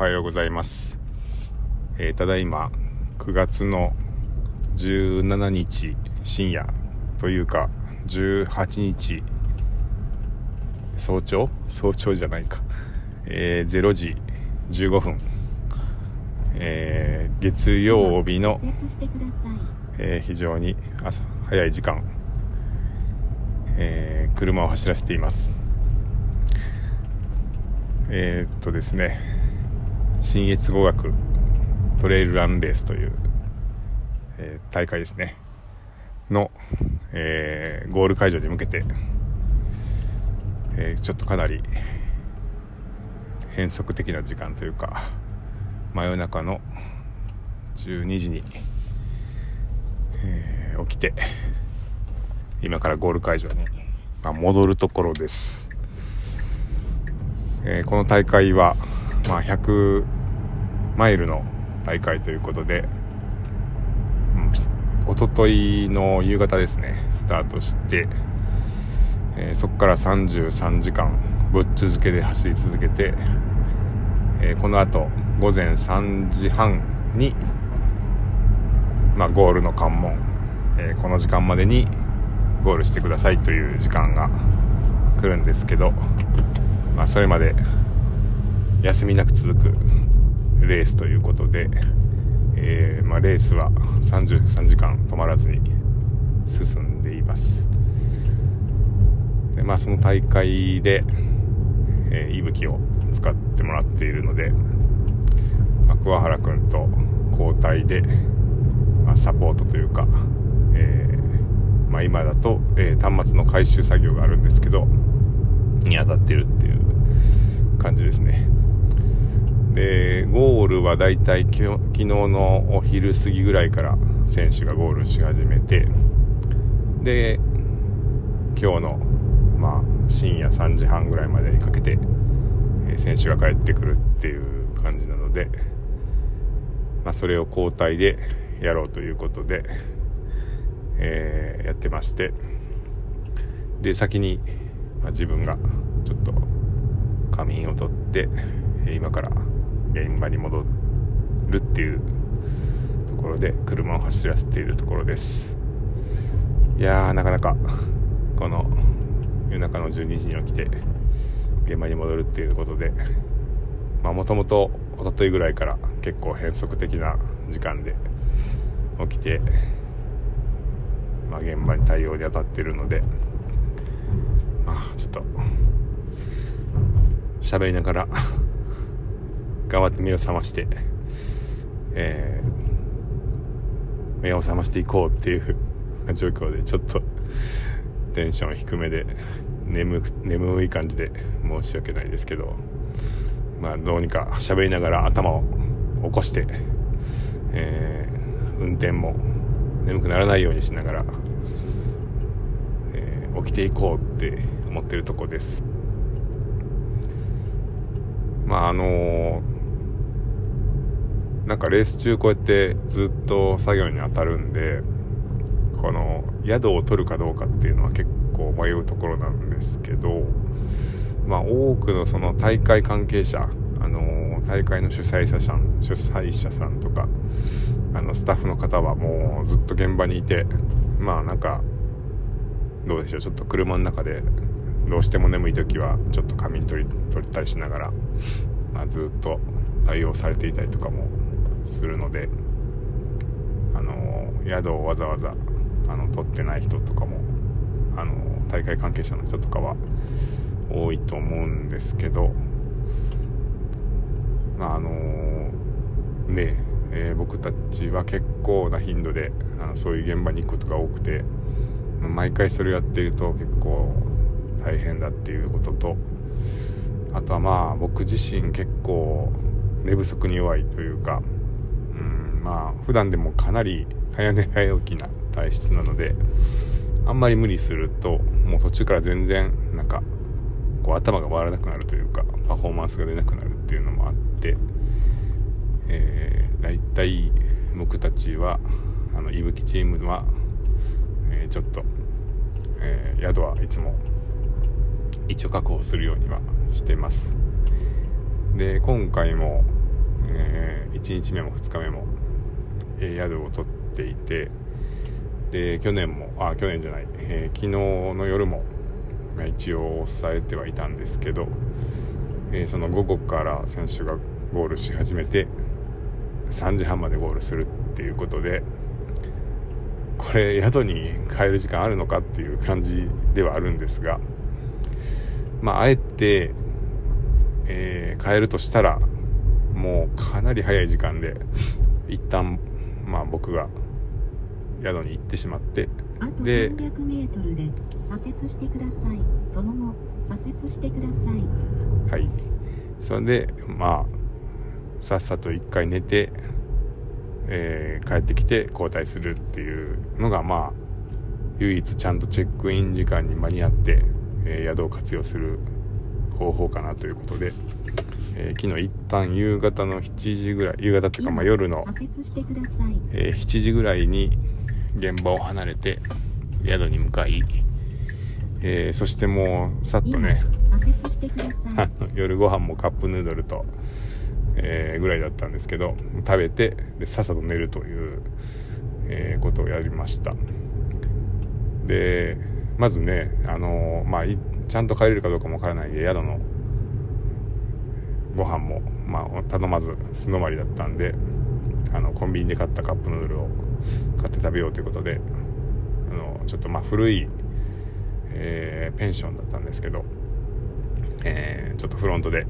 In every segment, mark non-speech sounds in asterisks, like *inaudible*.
おはようございます、えー、ただいま9月の17日深夜というか18日早朝？早朝じゃないか、えー、0時15分、えー、月曜日の、えー、非常に朝早い時間、えー、車を走らせています。えー、っとですね。信越語学トレイルランレースという、えー、大会ですね。の、えー、ゴール会場に向けて、えー、ちょっとかなり変則的な時間というか真夜中の12時に、えー、起きて今からゴール会場に、まあ、戻るところです。えー、この大会は、まあ、100マイルの大会ということで、うん、一昨日の夕方ですねスタートして、えー、そこから33時間ぶっ続けで走り続けて、えー、この後午前3時半に、まあ、ゴールの関門、えー、この時間までにゴールしてくださいという時間が来るんですけどまあ、それまで休みなく続くレースということで、えー、まあ、レースは33時間止まらずに進んでいます。で、まあ、その大会で、えー、息吹を使ってもらっているので、まあ、桑原君と交代で、まあ、サポートというか、えー、まあ、今だと、え端末の回収作業があるんですけどに当たってるっていう感じですね。でゴールはだいたい昨日のお昼過ぎぐらいから選手がゴールし始めてで今日のまあ深夜3時半ぐらいまでにかけて、え選手が帰ってくるっていう感じなので、まあ、それを交代でやろうということで、えー、やってましてで先に、まあ、自分がちょっと仮眠をとって今から現場に戻るっていうところで車を走らせているところです。いやーなかなかこの夜中の12時に起きて現場に戻るっていうことでまあもともと一昨日ぐらいから結構変則的な時間で起きて、まあ、現場に対応に当たってるのでまあちょっと喋りながら頑張って目を覚まして、えー、目を覚ましていこうっていう状況でちょっとテンション低めで眠眠い感じで申し訳ないですけどまあどうにか喋りながら頭を起こして、えー、運転も眠くならないようにしながら、えー、起きていこうって思ってるとこです。まああのなんかレース中こうやってずっと作業に当たるんでこの宿を取るかどうかっていうのは結構迷うところなんですけどまあ多くのその大会関係者あの大会の主催者さん主催者さんとかあのスタッフの方はもうずっと現場にいてまあなんかどうでしょうちょっと車の中でどうしても眠い時はちょっと仮眠取り取ったりしながら、まあ、ずっと対応されていたりとかもするのであの宿をわざわざあの取ってない人とかもあの大会関係者の人とかは多いと思うんですけどまああのねえー、僕たちは結構な頻度であのそういう現場に行くことが多くて毎回それをやってると結構大変だっていうこととあとはまあ僕自身結構寝不足に弱いというかまあ普段でもかなり早寝早起きな体質なのであんまり無理するともう途中から全然なんかこう頭が回らなくなるというかパフォーマンスが出なくなるっていうのもあって、えー、大体僕たちはあのいぶきチームは、えー、ちょっと、えー、宿はいつも一応確保するようにはしてます。で今回もえー、1日目も2日目も、宿を取っていてで去年もあ去年じゃない、えー、昨日の夜も、ま、一応抑えてはいたんですけど、えー、その午後から選手がゴールし始めて3時半までゴールするっていうことでこれ宿に帰る時間あるのかっていう感じではあるんですがまああえて、えー、帰るとしたらもうかなり早い時間で一旦まあ僕が宿に行ってしまってあと300メートルで左折してください。その後左折してください。はい。それでまあさっさと1回寝て、えー、帰ってきて交代するっていうのがまあ唯一ちゃんとチェックイン時間に間に合って、えー、宿を活用する方法かなということで、えー、昨日一旦夕方の7時ぐらい夕方っていうかまあ夜の、えー、7時ぐらいに現場を離れて宿に向かい、えー、そしてもうさっとね夜ご飯もカップヌードルと、えー、ぐらいだったんですけど食べてでさっさと寝るという、えー、ことをやりました。でまずねあのまあちゃんと帰れるかどうかもわからないで宿のご飯も、まあ、頼まず素泊まりだったんであのコンビニで買ったカップヌードルを買って食べようということであのちょっとまあ古い、えー、ペンションだったんですけど、えー、ちょっとフロントで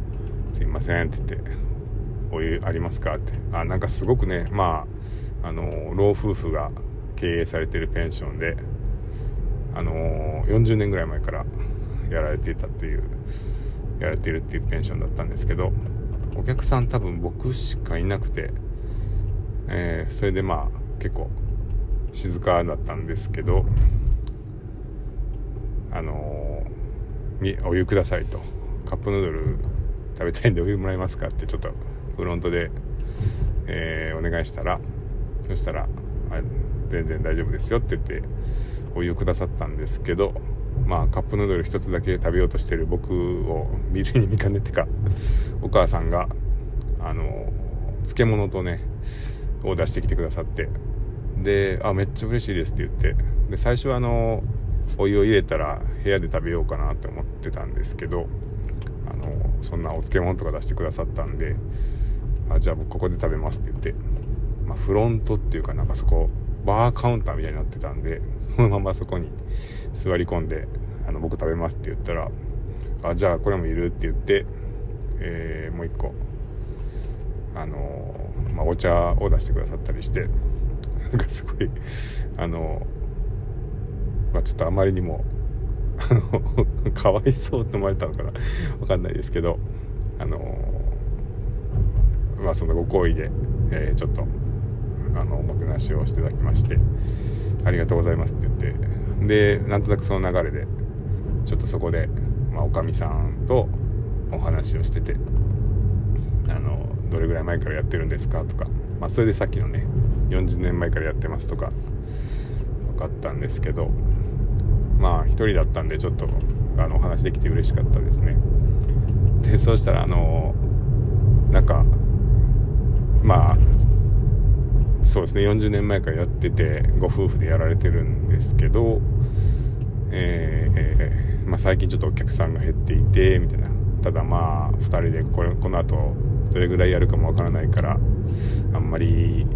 「すいません」って言って「お湯ありますか?」ってあなんかすごくねまああの老夫婦が経営されてるペンションであの40年ぐらい前からやられていたっていうやれてるっていうペンションだったんですけどお客さん多分僕しかいなくてえー、それでまあ結構静かだったんですけどあのー、お湯くださいと。カップヌードル食べたいんでお湯もらえますかってちょっとフロントで、えー、お願いしたらそしたら全然大丈夫ですよって言ってお湯くださったんですけどまあカップヌードル1つだけ食べようとしてる僕を見るに見かねてかお母さんがあの漬物とねを出してきてくださってであめっちゃ嬉しいですって言ってで最初はあのお湯を入れたら部屋で食べようかなって思ってたんですけどあのそんなお漬物とか出してくださったんであじゃあ僕ここで食べますって言って、まあ、フロントっていうかなんかそこバーカウンターみたいになってたんでそのままそこに座り込んであの僕食べますって言ったらあじゃあこれもいるって言って、えー、もう一個あのまあ、お茶を出してくださったりしてなんかすごいあの、まあ、ちょっとあまりにもかわいそうって思われたのかな分かんないですけどあのまあそのご好意で、えー、ちょっとあのおもてなしをしていただきましてありがとうございますって言ってでなんとなくその流れでちょっとそこで、まあ、おかみさんとお話をしててあのどれぐらい前からやってるんですかとか、まあ、それでさっきのね40年前からやってますとか分かったんですけどまあ1人だったんでちょっとあのお話できて嬉しかったですね。でそうしたらあのなんかまあそうですね。40年前からやっててご夫婦でやられてるんですけど、えー、まあ、最近ちょっとお客さんが減っていてみたいな。ただまあ2人でこれこの後どれぐらいやるかもわからないからあんまり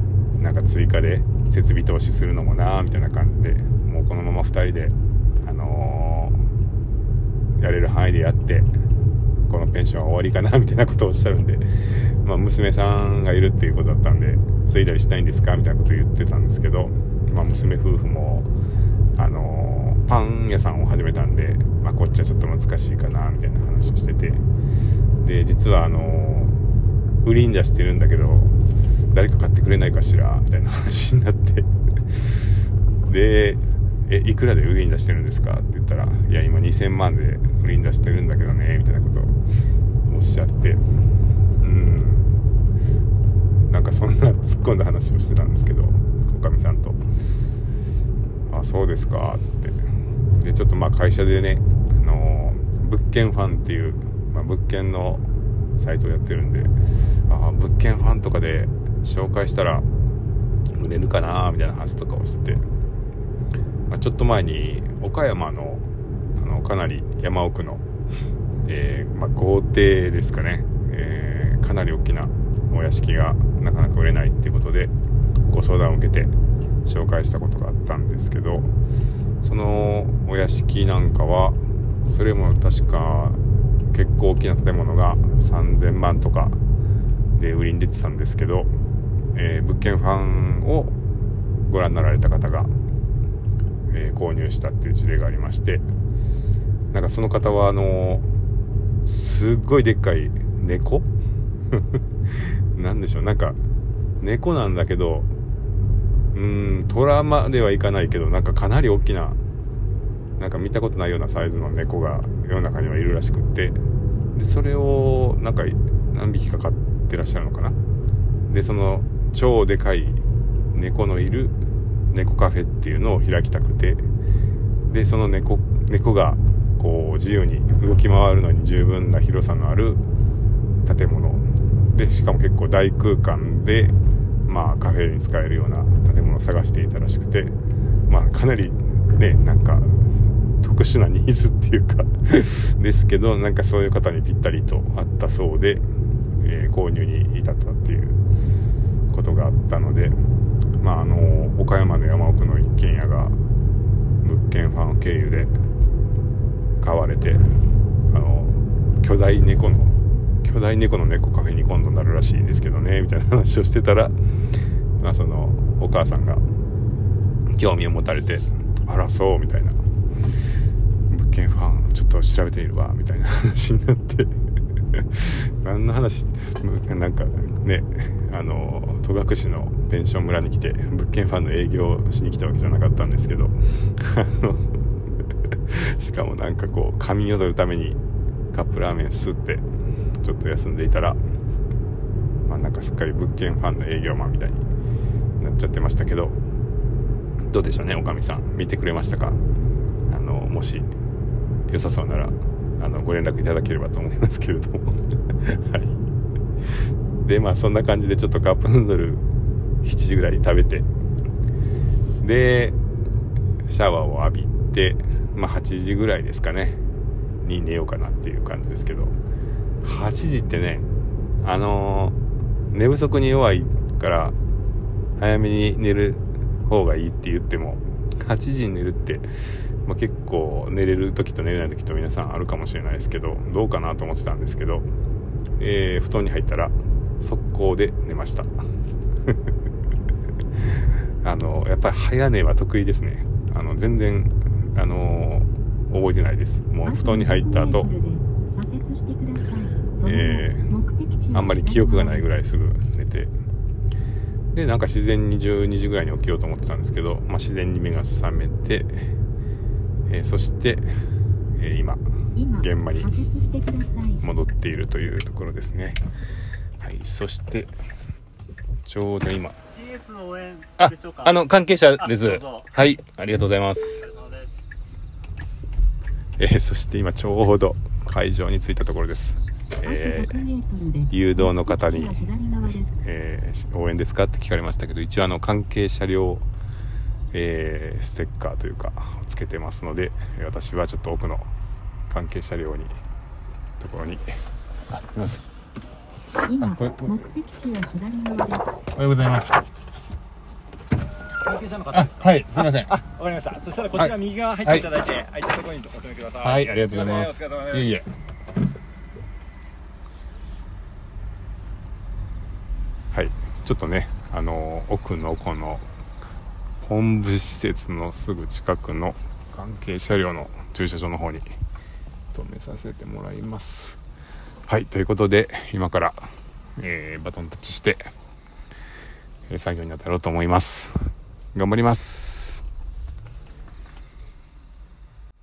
なんか追加で設備投資するのもなみたいな感じでもうこのまま2人で、あのー、やれる範囲でやってペンションは終わりかなみたいなことをおっしゃるんで、*laughs* まあ、娘さんがいるっていうことだったんで継いだりしたいんですかみたいなことを言ってたんですけど、まあ、娘夫婦も、あの、パン屋さんを始めたんで、まあ、こっちはちょっと難しいかなみたいな話をしてて。で実はあのー売りんじゃしてるんだけど誰か買ってくれないかしらみたいな話になって。*laughs* でえいくらで売りに出してるんですかって言ったらいや今2000万で売りに出してるんだけどねみたいなことをおっしゃって。うん。なんかそんな突っ込んだ話をしてたんですけどおかみさんと「あそうですか」っつって。でちょっとまあ会社でね、あの、物件ファンっていう、まあ、物件のサイトをやってるんでああ物件ファンとかで紹介したら売れるかなみたいな話とかをしてて、まあ、ちょっと前に岡山のあのかなり山奥の、えーまあ、豪邸ですかね、えーかなり大きなお屋敷がなかなか売れないっていうことでご相談を受けて紹介したことがあったんですけどそのお屋敷なんかはそれも確か結構大きな建物が3000万とかで売りに出てたんですけど、えー物件ファンをご覧になられた方が、えー購入したっていう事例がありましてなんかその方はあのすっごいでっかい猫？*laughs* なんでしょう？なんか猫なんだけどうんトラまではいかないけどなんかかなり大きななんか見たことないようなサイズの猫が世の中にはいるらしくってでそれをなんか何匹か飼ってらっしゃるのかな？でその超でかい猫のいる猫カフェっていうのを開きたくてでその猫猫がこう自由に動き回るのに十分な広さのある建物。でしかも結構大空間でまあカフェに使えるような建物を探していたらしくてまあかなりねなんか特殊なニーズっていうか *laughs* ですけどなんかそういう方にぴったりとあったそうで、えー購入に至ったっていうことがあったのでまああの岡山の山奥の一軒家が物件ファン経由で買われてあの巨大猫の巨大猫の猫カフェに今度なるらしいですけどねみたいな話をしてたら、まあ、そのお母さんが興味を持たれて「あらそう」みたいな「物件ファンちょっと調べてみるわ」みたいな話になって。*laughs* 何の話なんかねあの戸隠のペンション村に来て物件ファンの営業しに来たわけじゃなかったんですけどあの *laughs* しかもなんかこう仮眠を取るためにカップラーメン吸ってちょっと休んでいたらまあなんかすっかり物件ファンの営業マンみたいになっちゃってましたけどどうでしょうねおかみさん。見てくれましたか？あのもし良さそうなら。あのご連絡いただければと思いますけれども。*laughs* はい。でまあそんな感じでちょっとカップヌードル7時ぐらいに食べて。でシャワーを浴びてまあ8時ぐらいですかね。に寝ようかなっていう感じですけど。8時ってねあのー寝不足に弱いから早めに寝る方がいいって言っても8時に寝るって、まあ、結構寝れる時と寝れない時と皆さんあるかもしれないですけどどうかなと思ってたんですけど、えー布団に入ったら速攻で寝ました。*laughs* あのやっぱり早寝は得意ですね。あの全然あの覚えてないです。もう布団に入った後。えーあんまり記憶がないぐらいすぐ寝てでなんか自然に12時ぐらいに起きようと思ってたんですけど、まあ、自然に目が覚めて、えーそして、えー今今現場に戻っているというところですね。はいそしてちょうど今。ああの関係者です。はいありがとうございます。えーそして今ちょうど会場に着いたところです、えー100メートルで。誘導の方にえー応援ですか？って聞かれましたけど一応あの関係車両、えーステッカーというかつけてますのでえー私はちょっと奥の関係車両にところに。あすみません。今目的地は左側です。おはようございます。関係者の方あですか？はいすみません。あ、わかりました。そしたらこちら右側入っていただいて、空いたところにお止めください。はいありがとうございます。いえいえ。はい。ちょっとねあの奥のこの本部施設のすぐ近くの関係車両の駐車場の方に止めさせてもらいます。はいということで今から、えーバトンタッチして、え作業に当たろうと思います。頑張ります。